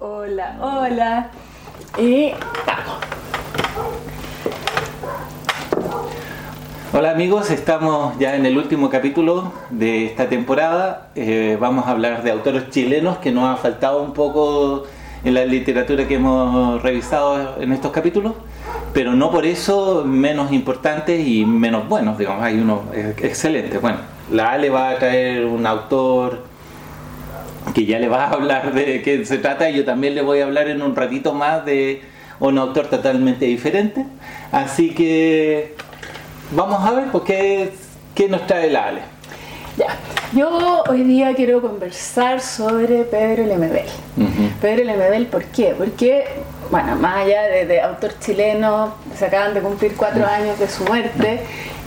Hola, hola. Y estamos. Hola amigos, estamos ya en el último capítulo de esta temporada. Eh, vamos a hablar de autores chilenos que nos ha faltado un poco en la literatura que hemos revisado en estos capítulos, pero no por eso menos importantes y menos buenos, digamos, hay uno excelente. Bueno, la Ale va a traer un autor que ya le va a hablar de qué se trata y yo también le voy a hablar en un ratito más de un autor totalmente diferente. Así que vamos a ver pues, qué, qué nos trae la Ale. Ya. Yo hoy día quiero conversar sobre Pedro Lemebel. Pedro Lemebel, ¿por qué? Porque, bueno, más allá de, de autor chileno, se acaban de cumplir cuatro años de su muerte.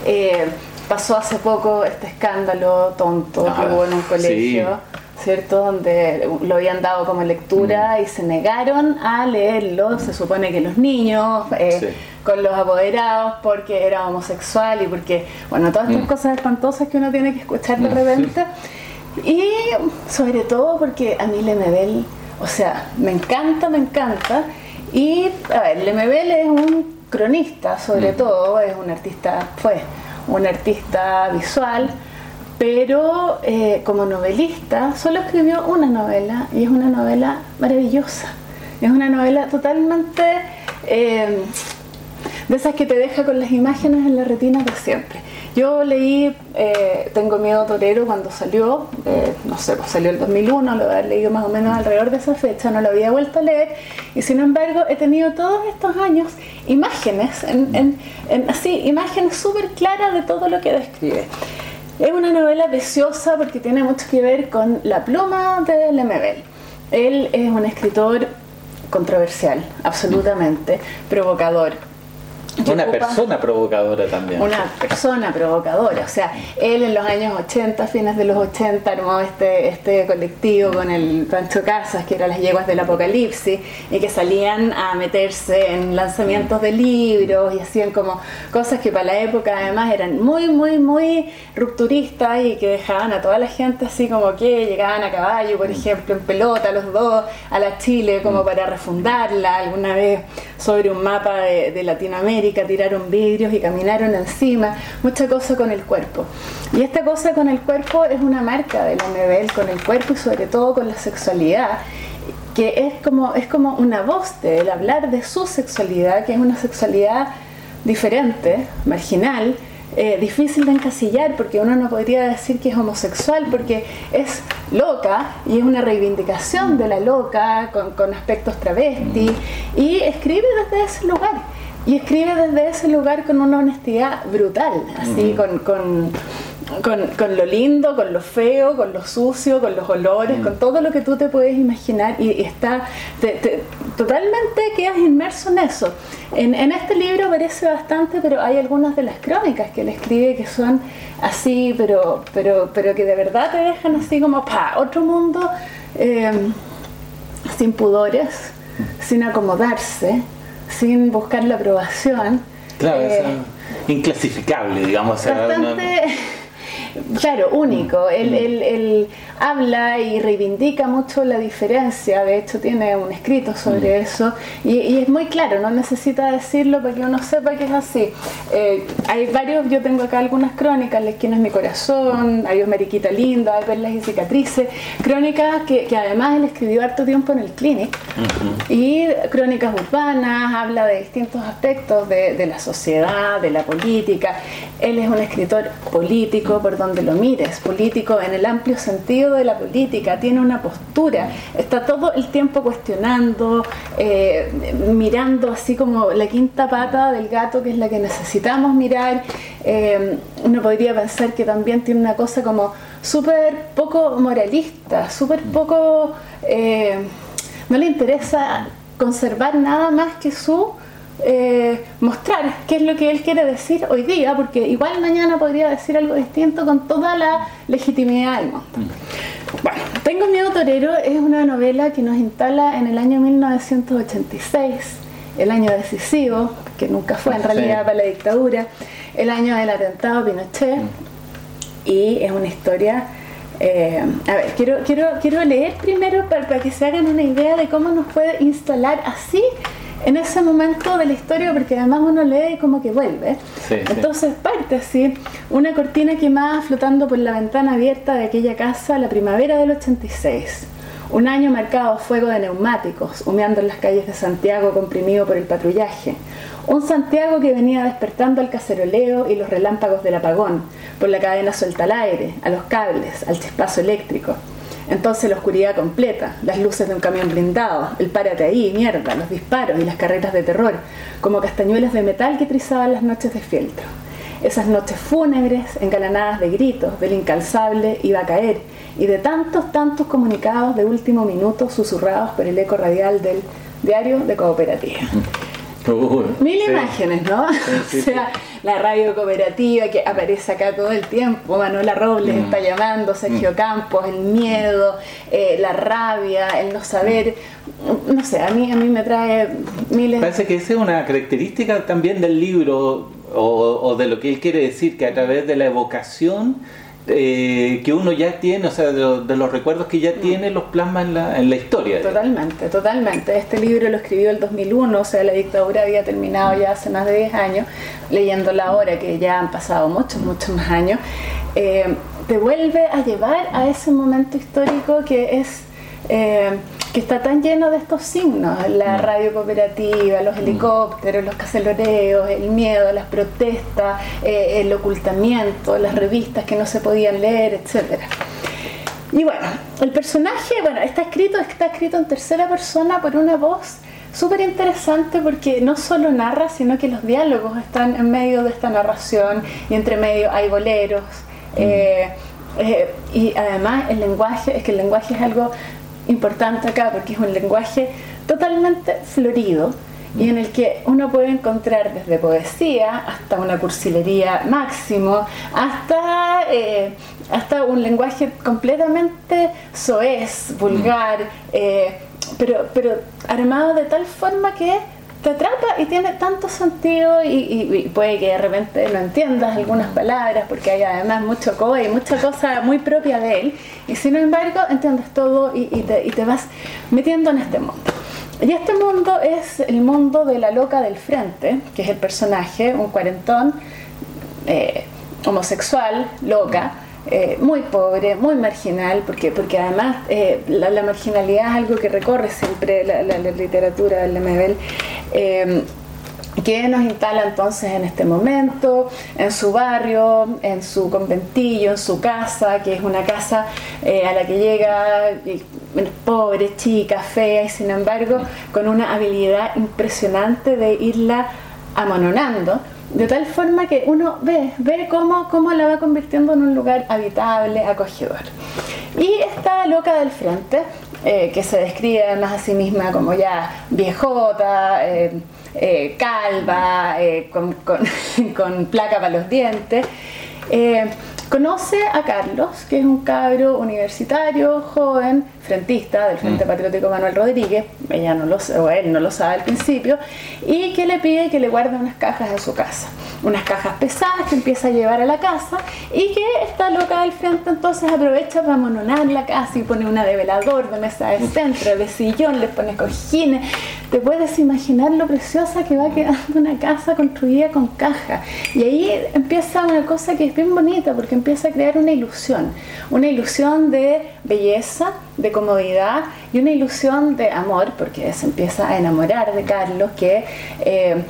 eh, pasó hace poco este escándalo tonto que Ah, hubo en un colegio. ¿Cierto? Donde lo habían dado como lectura y se negaron a leerlo. Se supone que los niños, eh, Sí. con los apoderados, porque era homosexual y porque, bueno, todas estas Mm. cosas espantosas que uno tiene que escuchar de repente. Y sobre todo porque a mí Lemebel, o sea, me encanta, me encanta. Y, a ver, Lemebel es un cronista, sobre Mm. todo, es un artista, fue un artista visual, pero eh, como novelista solo escribió una novela y es una novela maravillosa. Es una novela totalmente eh, de esas que te deja con las imágenes en la retina de siempre. Yo leí eh, Tengo miedo torero cuando salió, no sé, pues salió el 2001, lo he leído más o menos alrededor de esa fecha, no lo había vuelto a leer y sin embargo he tenido todos estos años imágenes, en, en- en- así, imágenes súper claras de todo lo que describe. Es una novela preciosa porque tiene mucho que ver con la pluma de Lemebel. Él es un escritor controversial, absolutamente, provocador. Una persona provocadora también. una persona provocadora. O sea, él en los años 80, fines de los 80, armó este, este colectivo con el Pancho Casas, que eran las yeguas del apocalipsis, y que salían a meterse en lanzamientos de libros y hacían como cosas que para la época además eran muy, muy, muy rupturistas y que dejaban a toda la gente así como que llegaban a caballo, por ejemplo, en pelota los dos a la Chile como para refundarla alguna vez sobre un mapa de, de Latinoamérica, tiraron vidrios y caminaron encima, mucha cosa con el cuerpo. Y esta cosa con el cuerpo es una marca de la Mebel con el cuerpo y sobre todo con la sexualidad que es como, es como una voz de hablar de su sexualidad, que es una sexualidad diferente, marginal, eh, difícil de encasillar, porque uno no podría decir que es homosexual, porque es loca y es una reivindicación de la loca con aspectos travesti, y escribe desde ese lugar. Y escribe desde ese lugar con una honestidad brutal, así, con, con, con, con lo lindo, con lo feo, con lo sucio, con los olores, con todo lo que tú te puedes imaginar y, y está te- te- totalmente quedas inmerso en eso. En, en este libro parece bastante, pero hay algunas de las crónicas que él escribe que son así, pero, pero, pero que de verdad te dejan así como pa, otro mundo eh, sin pudores, sin acomodarse, sin buscar la aprobación. Claro, Eh, es inclasificable, digamos. bastante claro, único. Él, él, él, habla y reivindica mucho la diferencia, de hecho tiene un escrito sobre eso, y, y, es muy claro, no necesita decirlo para que uno sepa que es así. Eh, hay varios, yo tengo acá algunas crónicas, La esquina es mi corazón, Adiós Mariquita Linda, Hay perlas y cicatrices, crónicas que, que, además él escribió harto tiempo en el Clinic, y crónicas urbanas, habla de distintos aspectos de, de la sociedad, de la política. Él es un escritor político por donde lo mires, político en el amplio sentido de la política, tiene una postura, está todo el tiempo cuestionando, eh, mirando así como la quinta pata del gato que es la que necesitamos mirar. Eh, uno podría pensar que también tiene una cosa como súper poco moralista, súper poco... Eh, no le interesa conservar nada más que su eh, mostrar qué es lo que él quiere decir hoy día, porque igual mañana podría decir algo distinto con toda la legitimidad del mundo. Bueno, Tengo miedo torero es una novela que nos instala en el año 1986, el año decisivo, que nunca fue en realidad sí. para la dictadura, el año del atentado a Pinochet, y es una historia eh, a ver, quiero, quiero, quiero leer primero para, para, que se hagan una idea de cómo nos puede instalar así en ese momento de la historia, porque además uno lee y como que vuelve. Sí, Entonces sí. parte así, una cortina quemada flotando por la ventana abierta de aquella casa la primavera del 86. Un año marcado a fuego de neumáticos, humeando en las calles de Santiago comprimido por el patrullaje. Un Santiago que venía despertando al caceroleo y los relámpagos del apagón, por la cadena suelta al aire, a los cables, al chispazo eléctrico. Entonces la oscuridad completa, las luces de un camión blindado, el párate ahí, mierda, los disparos y las carretas de terror, como castañuelas de metal que trizaban las noches de fieltro. Esas noches fúnebres, engalanadas de gritos, del incalzable iba a caer, y de tantos, tantos comunicados de último minuto susurrados por el eco radial del diario de cooperativa. Uh, Mil sí. imágenes, ¿no? Sí, sí, o sea, la radio cooperativa que aparece acá todo el tiempo, Manuela Robles Mm. está llamando, Sergio Mm. Campos, el miedo, eh, la rabia, el no saber, no sé, a mí, a mí me trae miles Parece que esa es una característica también del libro o, o de lo que él quiere decir, que a través de la evocación eh, que uno ya tiene, o sea, de, lo- de los recuerdos que ya tiene, los plasma en la, en la historia. Totalmente, totalmente. Este libro lo escribió el 2001, o sea, la dictadura había terminado ya hace más de 10 años, leyéndola ahora, que ya han pasado muchos, muchos más años, eh, te vuelve a llevar a ese momento histórico que es... eh, que está tan lleno de estos signos, la radio cooperativa, los helicópteros, los caceloreos, el miedo, las protestas, eh, el ocultamiento, las revistas que no se podían leer, etcétera. Y bueno, el personaje, bueno, está escrito, está escrito en tercera persona por una voz súper interesante porque no solo narra, sino que los diálogos están en medio de esta narración y entre medio hay boleros. eh, eh, y además el lenguaje, es que el lenguaje es algo importante acá porque es un lenguaje totalmente florido y en el que uno puede encontrar desde poesía hasta una cursilería máximo, hasta, eh, hasta un lenguaje completamente soez, vulgar, eh, pero, pero armado de tal forma que te atrapa y tiene tanto sentido y, puede que de repente no entiendas algunas palabras porque hay además mucho coe y mucha cosa muy propia de él y sin embargo entiendes todo y, y te, y te vas metiendo en este mundo. Y este mundo es el mundo de la loca del frente, que es el personaje, un cuarentón eh, homosexual, loca, eh, muy pobre, muy marginal, porque, porque además eh, la, marginalidad es algo que recorre siempre la, literatura del Lemebel. eh, que nos instala entonces en este momento, en su barrio, en su conventillo, en su casa, que es una casa eh, a la que llega pobre, chica, fea, y sin embargo con una habilidad impresionante de irla amononando, de tal forma que uno ve, ve cómo, cómo la va convirtiendo en un lugar habitable, acogedor. Y esta loca del frente, eh, que se describe además a sí misma como ya viejota, eh, eh, calva, con, con- con placa para los dientes, conoce a Carlos, que es un cabro universitario, joven, frentista del Frente mm. Patriótico Manuel Rodríguez, ella no lo, o él no lo sabe al principio, y que le pide que le guarde unas cajas en su casa, unas cajas pesadas que empieza a llevar a la casa y que esta loca del frente entonces aprovecha para mononar la casa y pone una de velador, de mesa de centro, de sillón, le pone cojines. Te puedes imaginar lo preciosa que va quedando una casa construida con caja. Y ahí empieza una cosa que es bien bonita porque empieza a crear una ilusión, una ilusión de belleza, de comodidad y una ilusión de amor, porque se empieza a enamorar de Carlos, que eh,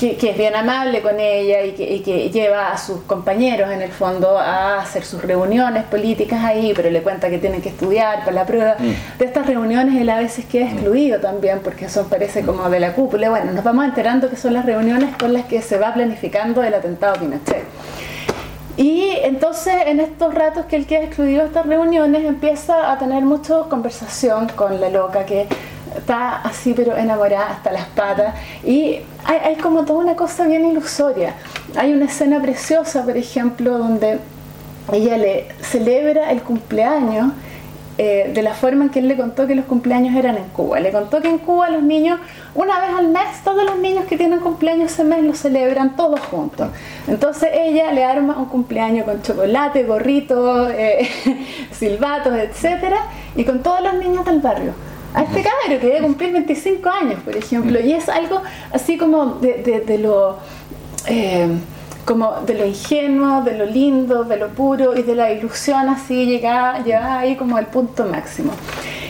que, es bien amable con ella y que, lleva a sus compañeros en el fondo a hacer sus reuniones políticas ahí, pero le cuenta que tienen que estudiar para la prueba. Mm. De estas reuniones él a veces queda mm. excluido también porque son parece como de la cúpula. Bueno, nos vamos enterando que son las reuniones con las que se va planificando el atentado Pinochet. Y entonces en estos ratos que él queda excluido estas reuniones empieza a tener mucha conversación con la loca que está así pero enamorada hasta las patas y hay, como toda una cosa bien ilusoria. Hay una escena preciosa, por ejemplo, donde ella le celebra el cumpleaños eh, de la forma en que él le contó que los cumpleaños eran en Cuba. Le contó que en Cuba los niños, una vez al mes, todos los niños que tienen cumpleaños ese mes lo celebran todos juntos. Entonces ella le arma un cumpleaños con chocolate, gorritos, eh, silbatos, etc. y con todos los niños del barrio a este cabro que debe cumplir 25 años, por ejemplo, y es algo así como de, lo eh, como de lo ingenuo, de lo lindo, de lo puro y de la ilusión así llega, llega ahí como al punto máximo.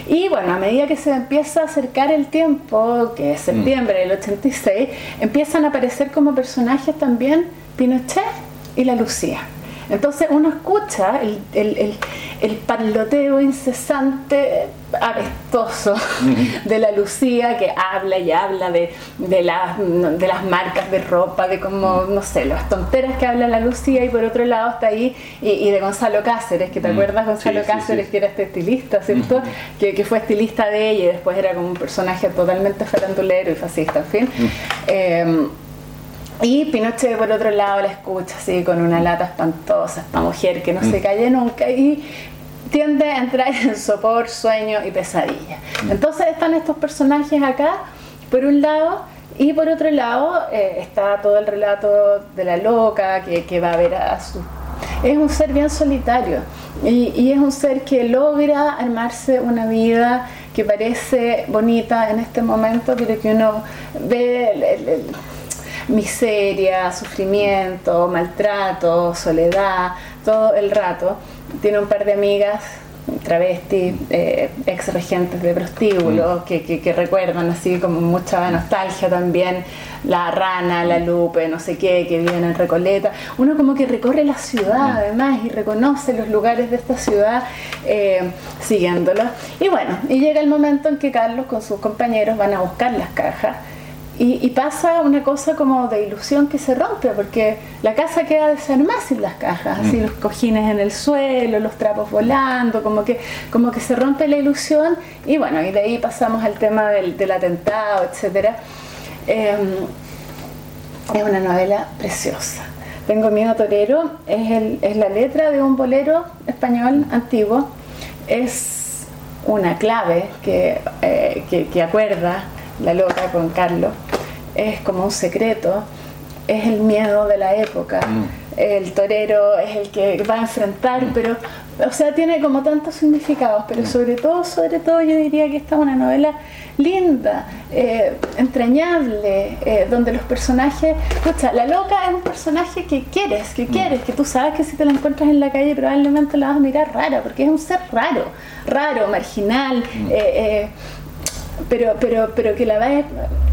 Y bueno, a medida que se empieza a acercar el tiempo, que es septiembre del 86, empiezan a aparecer como personajes también Pinochet y la Lucía. Entonces uno escucha el, el, el, parloteo incesante, apestoso de la Lucía que habla y habla de, de, las, de las marcas de ropa, de como, no sé, las tonteras que habla la Lucía y por otro lado está ahí y, de Gonzalo Cáceres, que te acuerdas Gonzalo Cáceres que era este estilista, ¿cierto? que, que, fue estilista de ella y después era como un personaje totalmente farandulero y fascista, en fin. Y Pinochet por otro lado la escucha así con una lata espantosa, esta mujer que no se mm. calle nunca y tiende a entrar en sopor, sueño y pesadilla. Mm. Entonces están estos personajes acá, por un lado, y por otro lado eh, está todo el relato de la loca que, va a ver a su... Es un ser bien solitario y, es un ser que logra armarse una vida que parece bonita en este momento, pero que uno ve... el, miseria, sufrimiento, maltrato, soledad, todo el rato. Tiene un par de amigas travestis, eh, ex regentes de prostíbulos, mm. que, recuerdan así como mucha nostalgia también, la rana, la lupe, no sé qué, que viven en Recoleta. Uno como que recorre la ciudad mm. además y reconoce los lugares de esta ciudad eh, siguiéndolo. Y bueno, y llega el momento en que Carlos con sus compañeros van a buscar las cajas y, pasa una cosa como de ilusión que se rompe, porque la casa queda desarmada sin las cajas, así mm. los cojines en el suelo, los trapos volando, como que, como que se rompe la ilusión, y bueno, y de ahí pasamos al tema del, atentado, etc. Em, es una novela preciosa. Tengo miedo torero, es, el, es la letra de un bolero español antiguo, es una clave que, eh, que, que acuerda la loca con Carlos, es como un secreto, es el miedo de la época. Mm. El torero es el que va a enfrentar, mm. pero, o sea, tiene como tantos significados, pero mm. sobre todo, sobre todo yo diría que esta es una novela linda, eh, entrañable, eh, donde los personajes, escucha, la loca es un personaje que quieres, que quieres, que tú sabes que si te la encuentras en la calle probablemente la vas a mirar rara, porque es un ser raro, raro, marginal, eh, pero, pero, pero que la va es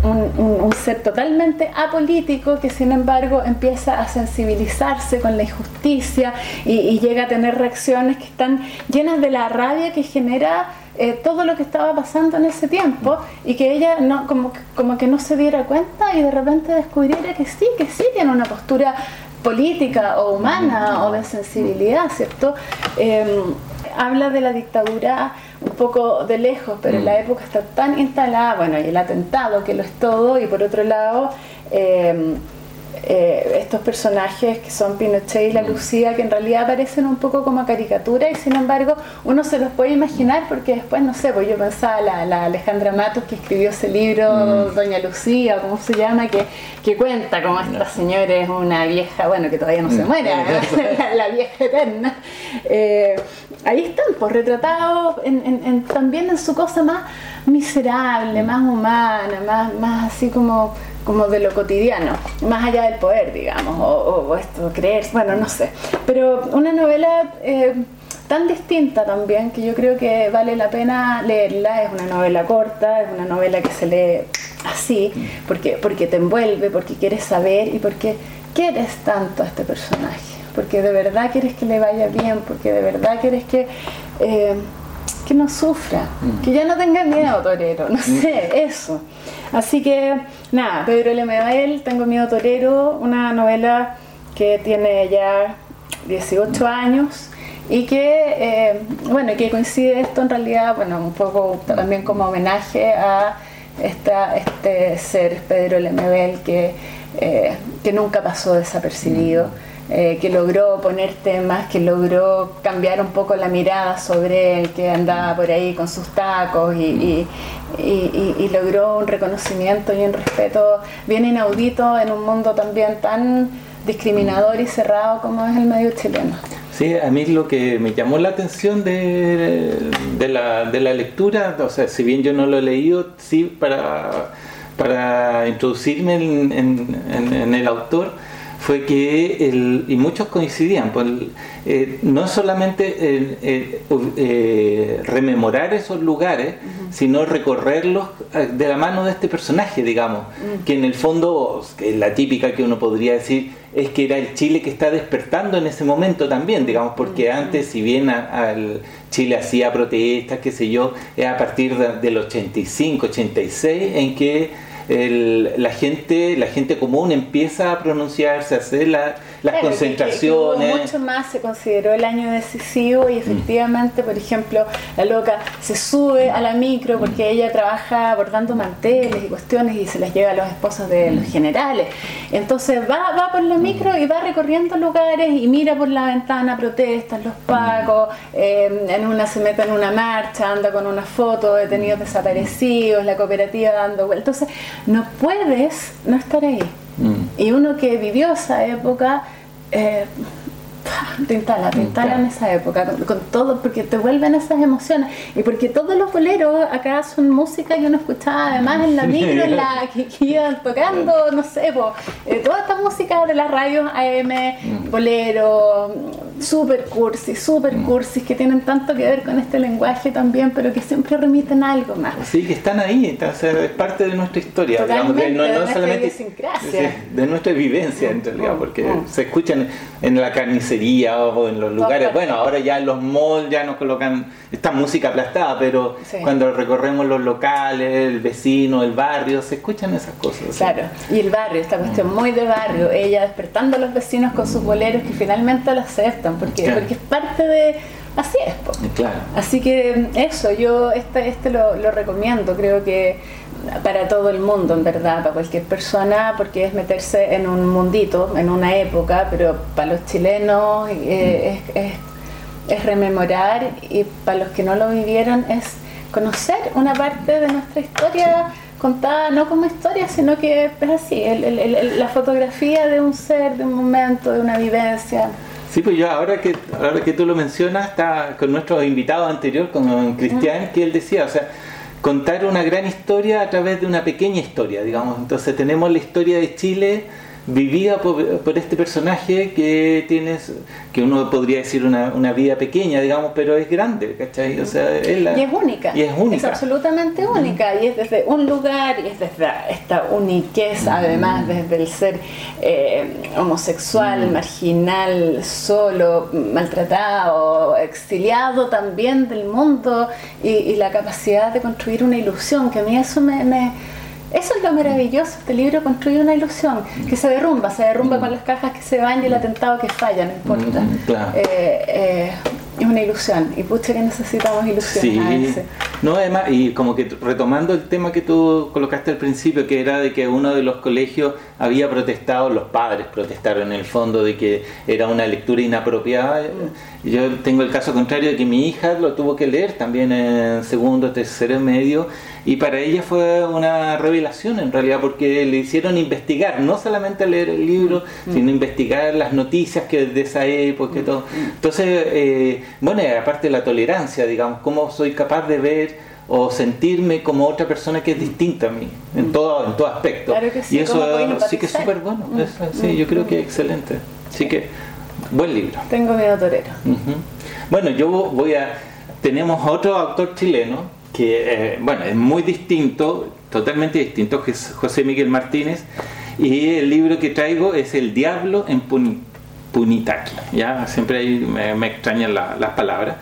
un, ser totalmente apolítico que sin embargo empieza a sensibilizarse con la injusticia y, llega a tener reacciones que están llenas de la rabia que genera eh, todo lo que estaba pasando en ese tiempo y que ella no como, como que no se diera cuenta y de repente descubriera que sí, que sí tiene una postura política o humana o de sensibilidad, ¿cierto? Em, habla de la dictadura un poco de lejos, pero en la mm. época está tan instalada, bueno, y el atentado que lo es todo, y por otro lado, em, eh, estos personajes que son Pinochet y la Lucía, que en realidad aparecen un poco como caricatura y sin embargo uno se los puede imaginar porque después, no sé, pues yo pensaba la, la Alejandra Matos que escribió ese libro, mm. Doña Lucía, ¿cómo se llama? Que, que cuenta cómo esta señora es una vieja, bueno, que todavía no se mm. muere, la, vieja eterna. Eh, ahí están, pues retratados en, también en su cosa más miserable, más humana, más, más así como como de lo cotidiano, más allá del poder, digamos, o, esto, creer, bueno, no sé. Pero una novela eh, tan distinta también que yo creo que vale la pena leerla, es una novela corta, es una novela que se lee así, porque, porque te envuelve, porque quieres saber y porque quieres tanto a este personaje, porque de verdad quieres que le vaya bien, porque de verdad quieres que... Eh, que no sufra, mm. que ya no tenga miedo, torero, no sé, eso. Así que, nada, Pedro Lemebel, Tengo miedo, torero, una novela que tiene ya 18 años y que, eh, bueno, que coincide esto en realidad, bueno, un poco también como homenaje a esta, este ser, Pedro Lemebel, que, eh, que nunca pasó desapercibido. Eh, que logró poner temas, que logró cambiar un poco la mirada sobre él, que andaba por ahí con sus tacos y, logró un reconocimiento y un respeto bien inaudito en un mundo también tan discriminador y cerrado como es el medio chileno. Sí, a mí lo que me llamó la atención de, la, lectura, o sea, si bien yo no lo he leído, sí para, para introducirme en el autor, fue que, el, y muchos coincidían, pues, eh, no solamente eh, rememorar esos lugares, sino recorrerlos eh, de la mano de este personaje, digamos, mm. que en el fondo, la típica que uno podría decir, es que era el Chile que está despertando en ese momento también, digamos, porque antes, si bien al Chile hacía protestas, qué sé yo, es a partir del 85, 86, en que la gente la gente común empieza a pronunciarse, a hacer la, las concentraciones. mucho más se consideró el año decisivo y mm. efectivamente, por ejemplo, la loca se sube a la micro porque ella trabaja bordando manteles y cuestiones y se las lleva a los esposos de los mm. generales. Entonces va, va por la micro y va recorriendo lugares y mira por la ventana protestas, los pacos, eh, en una se mete en una marcha, anda con una foto de detenidos desaparecidos, la cooperativa dando vueltas. Entonces, no puedes no estar ahí. Y uno que vivió esa época, eh, te instala, te instala en esa época, con, todo, porque te vuelven esas emociones. Y porque todos los boleros acá son música que uno escuchaba además en la micro, en la que, iban tocando, no sé, eh, toda esta música de las radios AM, mm. bolero, super cursis, super mm. cursis, que tienen tanto que ver con este lenguaje también, pero que siempre remiten algo más. Sí, que están ahí, es parte de nuestra historia, digamos, de, no, no solamente de, nuestra vivencia en realidad, porque se escuchan en la carnicería o en los lugares. Bueno, ahora ya en los malls ya nos colocan esta música aplastada, pero cuando recorremos los locales, el vecino, el barrio, se escuchan esas cosas. Claro, y el barrio, esta cuestión muy de barrio, ella despertando a los vecinos con sus boleros que finalmente lo aceptan, porque, porque es parte de así es. Claro. Así que eso, yo este, este lo, lo, recomiendo, creo que para todo el mundo, en verdad, para cualquier persona, porque es meterse en un mundito, en una época, pero para los chilenos eh, es, es, rememorar y para los que no lo vivieron es conocer una parte de nuestra historia contada no como historia, sino que es así, la fotografía de un ser, de un momento, de una vivencia. Sí, pues yo ahora que ahora que tú lo mencionas, está con nuestro invitado anterior, con Cristian, que él decía, o sea, contar una gran historia a través de una pequeña historia, digamos. Entonces tenemos la historia de Chile vivida por, este personaje que tienes, que uno podría decir una, una, vida pequeña, digamos, pero es grande, ¿cachai? O sea, es la, y es única. Y es única. Es absolutamente única. Y es desde un lugar, y es desde esta uniquez, además, desde el ser eh, homosexual, marginal, solo, maltratado, exiliado también del mundo, y, la capacidad de construir una ilusión, que a mí eso me eso es lo maravilloso, este libro construye una ilusión que se derrumba, se derrumba mm. con las cajas que se van y el atentado que falla, no importa. Mm, eh, eh, es una ilusión y pucha que necesitamos ilusiones. No, además, y como que retomando el tema que tú colocaste al principio, que era de que uno de los colegios había protestado, los padres protestaron en el fondo de que era una lectura inapropiada. Yo tengo el caso contrario de que mi hija lo tuvo que leer también en segundo, tercero medio, y para ella fue una revelación en realidad, porque le hicieron investigar, no solamente leer el libro, sino investigar las noticias que de esa época y todo. Entonces, eh, bueno, aparte de la tolerancia, digamos, cómo soy capaz de ver o sentirme como otra persona que es distinta a mí en todo en todo aspecto. Y eso sí que es súper bueno sí yo creo que es excelente. Así que buen libro. Tengo miedo torero. Bueno yo voy a tenemos otro autor chileno que eh, bueno es muy distinto totalmente distinto que es José Miguel Martínez y el libro que traigo es El Diablo en Punitaki ya siempre ahí me, extrañan las palabras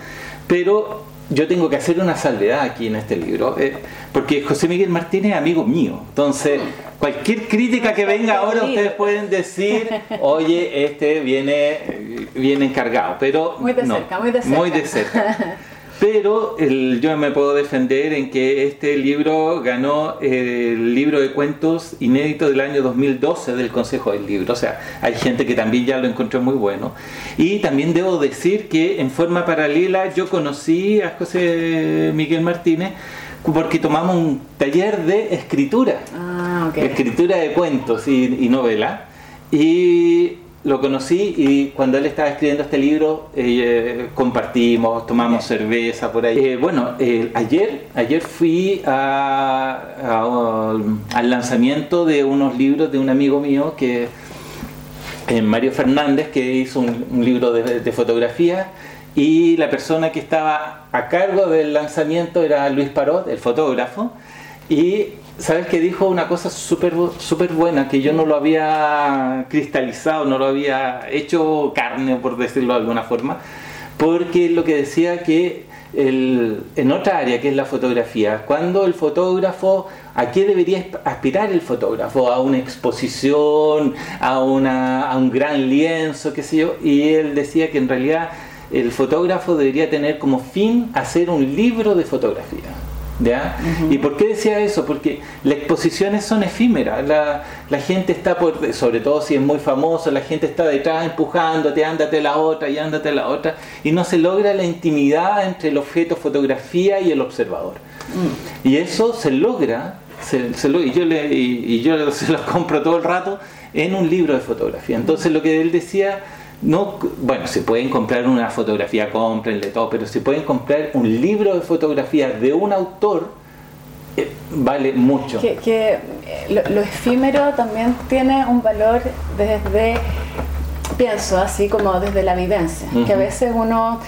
pero yo tengo que hacer una salvedad aquí en este libro, eh, porque José Miguel Martínez es amigo mío. Entonces, cualquier crítica que venga ahora, ustedes pueden decir, oye, este viene, viene encargado. Pero muy de cerca, muy de cerca. Muy de cerca. Pero yo me puedo defender en que este libro ganó el libro de cuentos inédito del año 2012 del Consejo del Libro. O sea, hay gente que también ya lo encontró muy bueno. Y también debo decir que en forma paralela yo conocí a José Miguel Martínez porque tomamos un taller de escritura. Ah, escritura de cuentos y, y novela. Y lo conocí y cuando él estaba escribiendo este libro eh, compartimos, tomamos cerveza por ahí. Eh, bueno, eh, ayer, ayer fui al lanzamiento de unos libros de un amigo mío que Mario Fernández que hizo un, libro de, de, fotografía y la persona que estaba a cargo del lanzamiento era Luis Parot, el fotógrafo y sabes que dijo una cosa súper super buena que yo no lo había cristalizado, no lo había hecho carne, por decirlo de alguna forma, porque lo que decía que el, en otra área que es la fotografía, cuando el fotógrafo, ¿a qué debería aspirar el fotógrafo? A una exposición, a, una, a un gran lienzo, qué sé yo, y él decía que en realidad el fotógrafo debería tener como fin hacer un libro de fotografía. ¿Ya? ¿Y por qué decía eso? Porque las exposiciones son efímeras, la, la, gente está, por, sobre todo si es muy famoso, la gente está detrás empujándote, ándate la otra y ándate la otra, y no se logra la intimidad entre el objeto fotografía y el observador. Mm. Y eso se logra, se, y, yo le, y, yo se lo compro todo el rato, en un libro de fotografía. Entonces lo que él decía no, bueno, se pueden comprar una fotografía, cómprenle todo, pero se pueden comprar un libro de fotografía de un autor, eh, vale mucho. Que, eh, lo, efímero también tiene un valor desde pienso así como desde la vivencia, que a veces uno,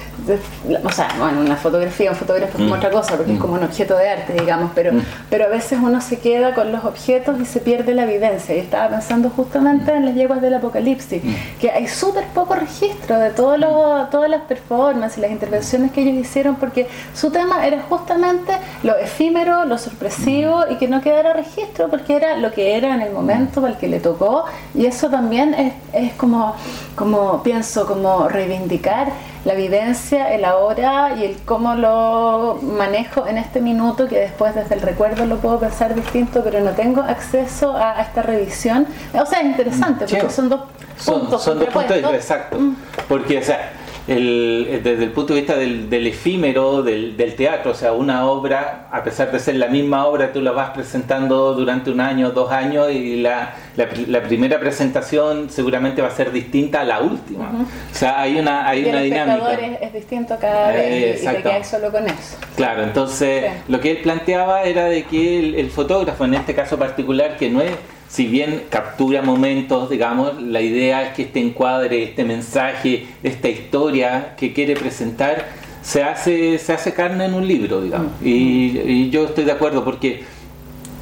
o sea, bueno, una fotografía, un fotógrafo es como mm. otra cosa, porque es mm. como un objeto de arte, digamos, pero, mm. pero a veces uno se queda con los objetos y se pierde la vivencia. Y estaba pensando justamente en las yeguas del apocalipsis, que hay súper poco registro de todo lo, todas las performances y las intervenciones que ellos hicieron, porque su tema era justamente lo efímero, lo sorpresivo y que no quedara registro, porque era lo que era en el momento al que le tocó, y eso también es, es como como pienso, como reivindicar la vivencia, el ahora y el cómo lo manejo en este minuto, que después desde el recuerdo lo puedo pensar distinto, pero no tengo acceso a, esta revisión. O sea, es interesante, porque son dos puntos. Son, dos puntos, exacto. Mm. Porque, o sea, el, desde el punto de vista del, efímero, del, teatro, o sea, una obra, a pesar de ser la misma obra, tú la vas presentando durante un año, dos años, y la, la, primera presentación seguramente va a ser distinta a la última. O sea, hay una, hay una dinámica. Es, es, distinto cada vez y, te solo con eso. Claro, entonces lo que él planteaba era de que el, el fotógrafo, en este caso particular, que no es si bien captura momentos, digamos, la idea es que este encuadre, este mensaje, esta historia que quiere presentar, se hace, se hace carne en un libro, digamos. Mm. Y, yo estoy de acuerdo porque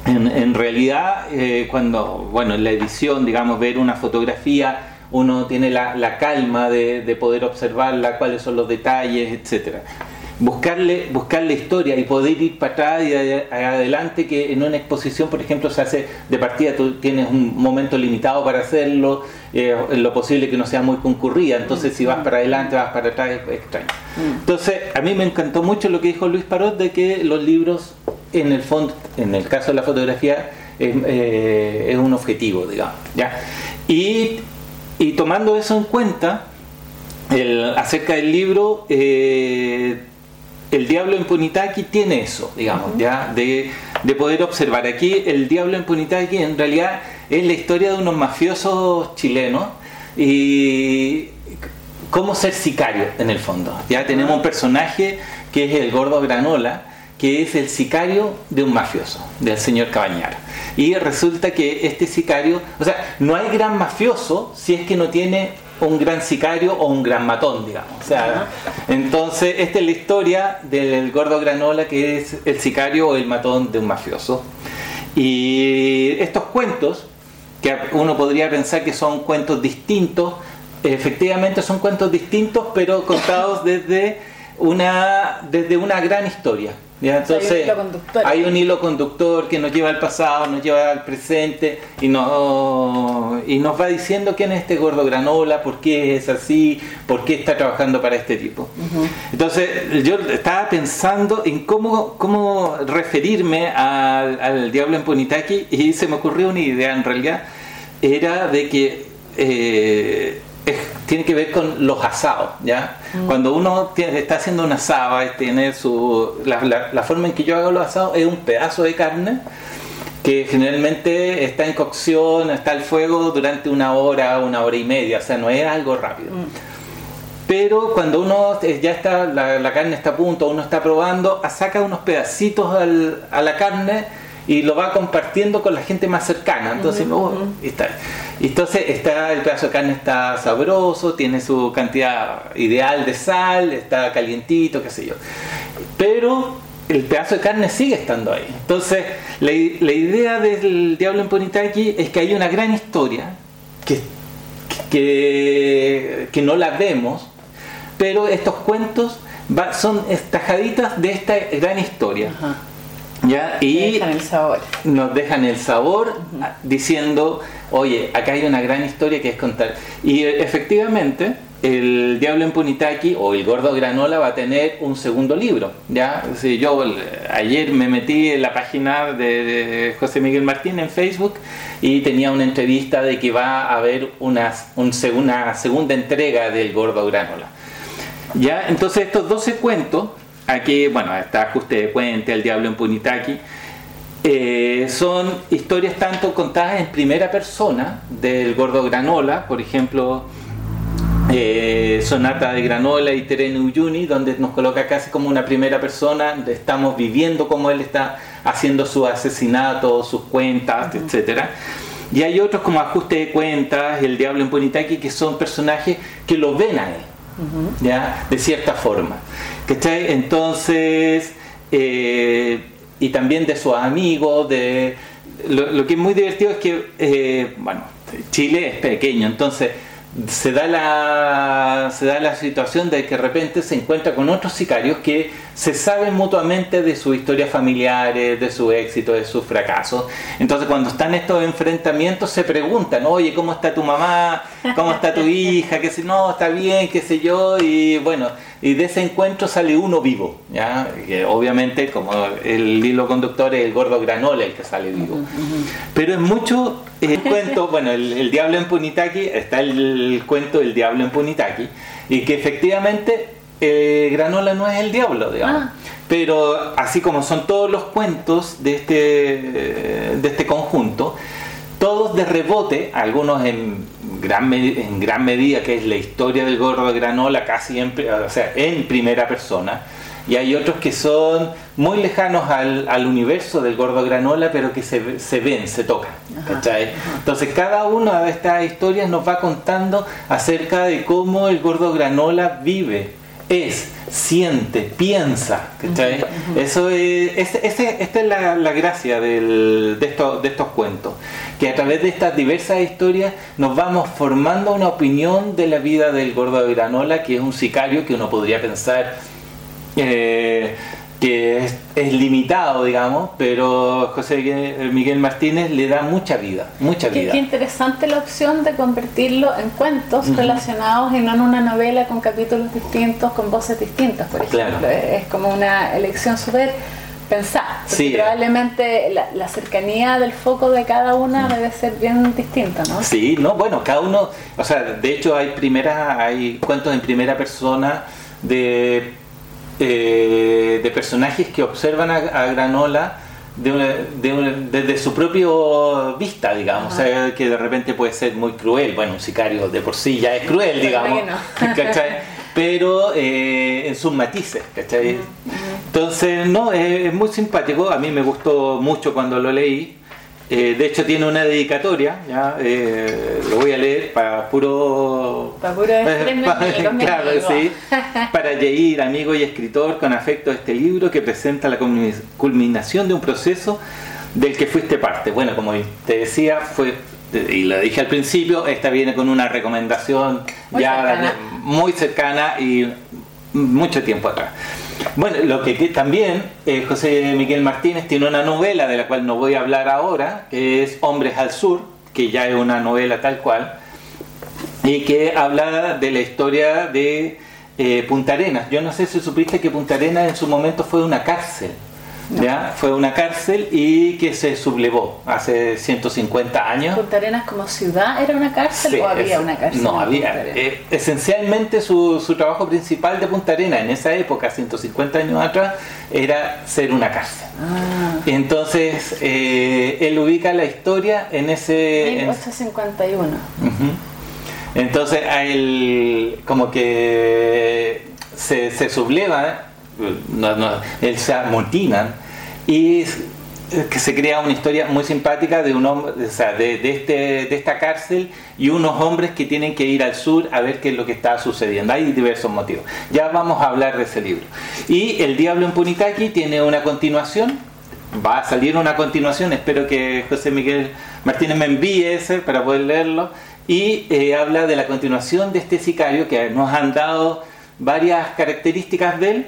en, realidad eh, cuando, bueno, en la edición, digamos, ver una fotografía, uno tiene la, calma de, de, poder observarla, cuáles son los detalles, etcétera. Buscarle, buscarle historia y poder ir para atrás y adelante, que en una exposición, por ejemplo, se hace de partida, tú tienes un momento limitado para hacerlo, eh, en lo posible que no sea muy concurrida, entonces si vas para adelante, vas para atrás, es extraño. Mm. Entonces, a mí me encantó mucho lo que dijo Luis Parot de que los libros, en el fondo, en el caso de la fotografía, es, eh, un objetivo, digamos. ¿ya? Y, y tomando eso en cuenta, el, acerca del libro, eh, el diablo en Punitaki tiene eso, digamos, ya de, poder observar. Aquí el diablo en Punitaki en realidad es la historia de unos mafiosos chilenos y cómo ser sicario en el fondo. Ya tenemos un personaje que es el gordo granola, que es el sicario de un mafioso, del señor Cabañar. Y resulta que este sicario, o sea, no hay gran mafioso si es que no tiene un gran sicario o un gran matón, digamos. O sea, entonces, esta es la historia del gordo granola que es el sicario o el matón de un mafioso. Y estos cuentos, que uno podría pensar que son cuentos distintos, efectivamente son cuentos distintos, pero contados desde una, desde una gran historia. Entonces, hay un, hilo conductor que nos lleva al pasado, nos lleva al presente y, no, y nos va diciendo quién es este gordo granola, por qué es así, por qué está trabajando para este tipo. Entonces, yo estaba pensando en cómo, cómo referirme al, diablo en Punitaki y se me ocurrió una idea en realidad, era de que eh, tiene que ver con los asados, ¿ya? Mm. Cuando uno está haciendo un asado, tiene su, la, forma en que yo hago los asados es un pedazo de carne que generalmente está en cocción, está al fuego durante una hora, una hora y media, o sea, no es algo rápido. Mm. Pero cuando uno ya está, la, carne está a punto, uno está probando, saca unos pedacitos a la carne y lo va compartiendo con la gente más cercana. Entonces, oh, está. Entonces está, el pedazo de carne está sabroso, tiene su cantidad ideal de sal, está calientito, qué sé yo. Pero el pedazo de carne sigue estando ahí. Entonces, la, idea del Diablo en Ponitaki es que hay una gran historia que, que, que no la vemos, pero estos cuentos son estajaditas de esta gran historia. ¿Ya? Y nos dejan el sabor diciendo, oye, acá hay una gran historia que es contar. Y eh, efectivamente, el Diablo en Punitaki o el Gordo Granola va a tener un segundo libro. ¿ya? yo ayer me metí en la página de José Miguel Martín en Facebook y tenía una entrevista de que va a haber una, un, una segunda entrega del Gordo Granola. ¿Ya? Entonces estos 12 cuentos Aquí, bueno, está Ajuste de Puente, El Diablo en Punitaki. Eh, son historias tanto contadas en primera persona del Gordo Granola, por ejemplo, eh, Sonata de Granola y Terene Uyuni, donde nos coloca casi como una primera persona, estamos viviendo como él está haciendo su asesinato, sus cuentas, etcétera. Y hay otros como Ajuste de Cuentas, El Diablo en Punitaki, que son personajes que lo ven a él, ¿ya? de cierta forma. ¿Cachai? Entonces, eh, y también de sus amigos, de... Lo, que es muy divertido es que, eh, bueno, Chile es pequeño, entonces se da la se da la situación de que de repente se encuentra con otros sicarios que se saben mutuamente de sus historias familiares, de su éxito, de sus fracasos. Entonces cuando están estos enfrentamientos se preguntan, oye, ¿cómo está tu mamá? ¿Cómo está tu hija? Que si no, está bien, qué sé yo, y bueno, y de ese encuentro sale uno vivo, ¿ya? Que obviamente como el hilo conductor es el gordo granola el que sale vivo. Pero es mucho el cuento, bueno, el, diablo en Punitaki, está el, cuento del diablo en Punitaki, y que efectivamente eh, Granola no es el diablo, digamos. Ah. Pero así como son todos los cuentos de este, de este conjunto, todos de rebote, algunos en gran, en gran medida, que es la historia del gordo de Granola, casi en, o sea, en primera persona, y hay otros que son muy lejanos al, universo del gordo granola, pero que se, se ven, se tocan. Entonces cada una de estas historias nos va contando acerca de cómo el gordo granola vive, es, siente, piensa. Eso es, esta es la, gracia de, estos, de estos cuentos, que a través de estas diversas historias nos vamos formando una opinión de la vida del gordo de granola, que es un sicario que uno podría pensar eh, que es, es limitado, digamos, pero José Miguel Martínez le da mucha vida, mucha vida. qué interesante la opción de convertirlo en cuentos relacionados y no en una novela con capítulos distintos, con voces distintas, por ejemplo. Claro. Es, es como una elección súper pensada. Sí. probablemente la, la cercanía del foco de cada una debe ser bien distinta, ¿no? Sí, no, bueno, cada uno, o sea, de hecho hay primeras, hay cuentos en primera persona de, eh, de personajes que observan a, a Granola de una- de una- desde su propio vista, digamos, o sea, que de repente puede ser muy cruel, bueno, un sicario de por sí ya es cruel, digamos. Pero eh, en sus matices, ¿cachai? Entonces, no, es, es muy simpático, a mí me gustó mucho cuando lo leí, Eh, de hecho tiene una dedicatoria, ya eh, lo voy a leer para puro... Pa' puro decir, mi pa- amigo, mi claro, sí. Para Yair, amigo y escritor, con afecto este libro que presenta la culmi- culminación de un proceso del que fuiste parte. Bueno, como te decía, fue y lo dije al principio, esta viene con una recomendación Muy ya cercana. muy cercana y mucho tiempo atrás. Bueno, lo que, también eh, José Miguel Martínez tiene una novela de la cual no voy a hablar ahora, que es Hombres al Sur, que ya es una novela tal cual, y que habla de la historia de eh, Punta Arenas. Yo no sé si supiste que Punta Arenas en su momento fue una cárcel. ¿Ya? Fue una cárcel y que se sublevó hace 150 años. ¿Punta Arenas como ciudad era una cárcel Sí, o había es- una cárcel? No, había. Eh, esencialmente su, su trabajo principal de Punta Arenas en esa época, 150 años atrás, era ser una cárcel. Ah, Entonces, eh, él ubica la historia en ese... en- 1851. Ujú. Entonces a él como que se, se subleva, no, no, se amotinan y es- que se crea una historia muy simpática de un hombre, o sea, de, de este, de esta cárcel y unos hombres que tienen que ir al sur a ver qué es lo que está sucediendo. Hay diversos motivos. Ya vamos a hablar de ese libro. Y El Diablo en Punitaki tiene una continuación va a salir una continuación, espero que José Miguel Martínez me envíe ese para poder leerlo, y eh, habla de la continuación de este sicario que nos han dado varias características de él.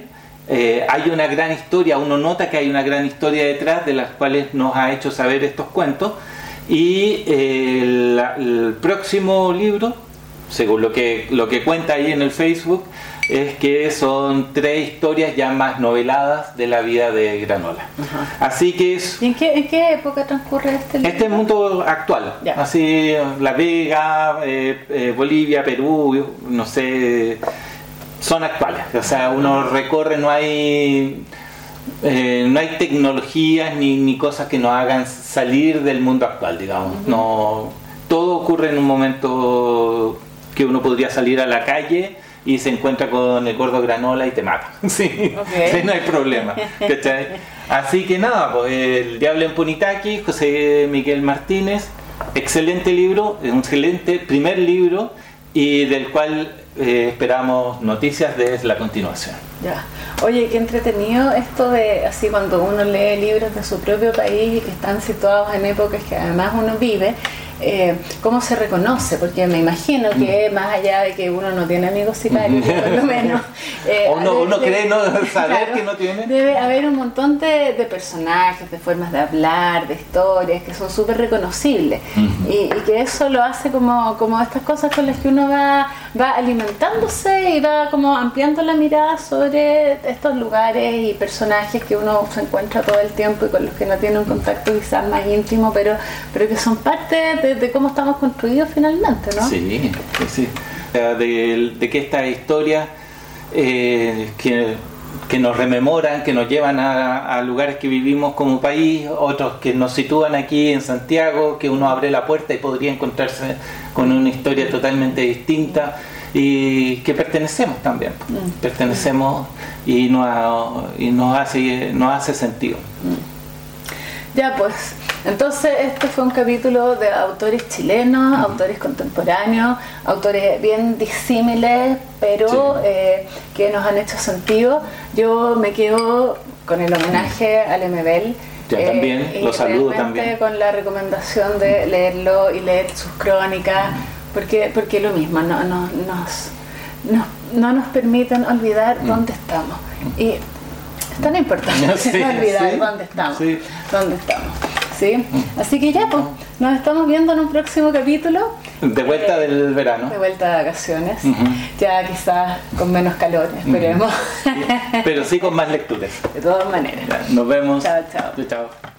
Eh, hay una gran historia, uno nota que hay una gran historia detrás de las cuales nos ha hecho saber estos cuentos, y eh, el próximo libro, según lo que, lo que cuenta ahí en el Facebook, es que son tres historias ya más noveladas de la vida de Granola. Así que es ¿Y en qué, en qué época transcurre este libro? este mundo actual, así La Vega, eh, eh, Bolivia, Perú, no sé, son actuales. O sea, uno recorre, no hay eh, no hay tecnologías ni, ni cosas que nos hagan salir del mundo actual, digamos. No, todo ocurre en un momento que uno podría salir a la calle y se encuentra con el gordo granola y te mata. Sí, Ok. Sí, no hay problema. ¿cachai? Así que nada, pues, El Diablo en Punitaki, José Miguel Martínez, excelente libro, un excelente primer libro y del cual eh, esperamos noticias de la continuación. Ya. Oye, qué entretenido esto de así cuando uno lee libros de su propio país y que están situados en épocas que además uno vive, eh, cómo se reconoce, porque me imagino que más allá de que uno no tiene amigos sicarios, por lo menos. eh, O debe- uno cree no saber que no tiene. Debe haber un montón de, de personajes, de formas de hablar, de historias que son súper reconocibles. Ujú. y, y que eso lo hace como, como estas cosas con las que uno va, va alimentándose y va como ampliando la mirada sobre estos lugares y personajes que uno se encuentra todo el tiempo y con los que no tiene un contacto quizás más íntimo, pero, pero que son parte de, de cómo estamos construidos finalmente, ¿no? Sí, sí, De, de que estas historias eh, que, que nos rememoran, que nos llevan a, a lugares que vivimos como país, otros que nos sitúan aquí en Santiago, que uno abre la puerta y podría encontrarse con una historia totalmente distinta y que pertenecemos también. Pertenecemos y nos, y nos, hace, nos hace sentido. Ya pues, entonces este fue un capítulo de autores chilenos, autores contemporáneos, autores bien disímiles, pero Sí. eh, que nos han hecho sentido. Yo me quedo con el homenaje al MBL. Ya, también, y lo saludo también. con la recomendación de leerlo y leer sus crónicas, porque porque lo mismo, no, no- nos, no nos permiten olvidar mm. dónde estamos. Y es tan importante no olvidar dónde estamos. Dónde estamos. ¿Sí? Así que ya, pues, nos estamos viendo en un próximo capítulo. De vuelta del verano. De vuelta de vacaciones. Ya quizás con menos calor, esperemos. Pero sí con más lecturas. De todas maneras. nos vemos. Chao, chao. Chao, chao.